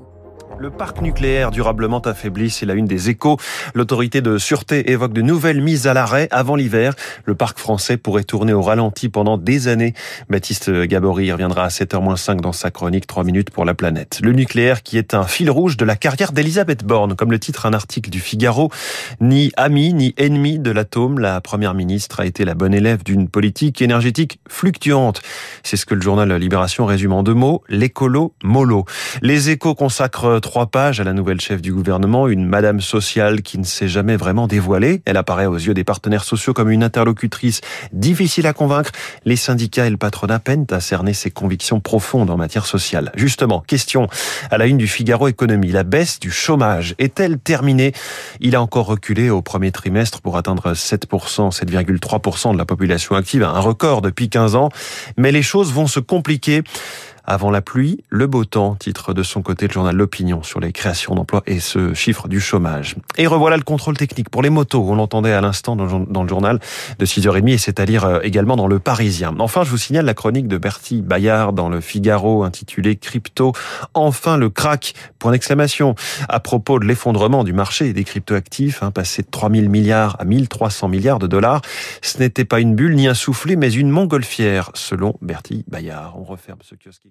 échos. Le parc nucléaire durablement affaibli, c'est la une des échos. L'autorité de sûreté évoque de nouvelles mises à l'arrêt avant l'hiver. Le parc français pourrait tourner au ralenti pendant des années. Baptiste Gabory reviendra à 7h-5 dans sa chronique 3 minutes pour la planète. Le nucléaire qui est un fil rouge de la carrière d'Elisabeth Borne, comme le titre un article du Figaro. Ni ami ni ennemi de l'atome, la première ministre a été la bonne élève d'une politique énergétique fluctuante. C'est ce que le journal Libération résume en deux mots, l'écolo mollo. Les échos consacrent trois pages à la nouvelle chef du gouvernement, une madame sociale qui ne s'est jamais vraiment dévoilée. Elle apparaît aux yeux des partenaires sociaux comme une interlocutrice difficile à convaincre. Les syndicats et le patronat peinent à cerner ses convictions profondes en matière sociale. Justement, question à la une du Figaro Économie. La baisse du chômage est-elle terminée? Il a encore reculé au premier trimestre pour atteindre 7%, 7,3% de la population active, un record depuis 15 ans. Mais les choses vont se compliquer. Avant la pluie, le beau temps, titre de son côté le journal L'Opinion sur les créations d'emplois et ce chiffre du chômage. Et revoilà le contrôle technique pour les motos. On l'entendait à l'instant dans le journal de 6h30 et c'est à lire euh, également dans Le Parisien. Enfin, je vous signale la chronique de Bertie Bayard dans le Figaro intitulée Crypto. Enfin le crack, point d'exclamation. À propos de l'effondrement du marché des cryptoactifs, hein, passé de 3000 milliards à 1300 milliards de dollars. Ce n'était pas une bulle ni un soufflet, mais une montgolfière, selon Bertie Bayard. On referme ce kiosque.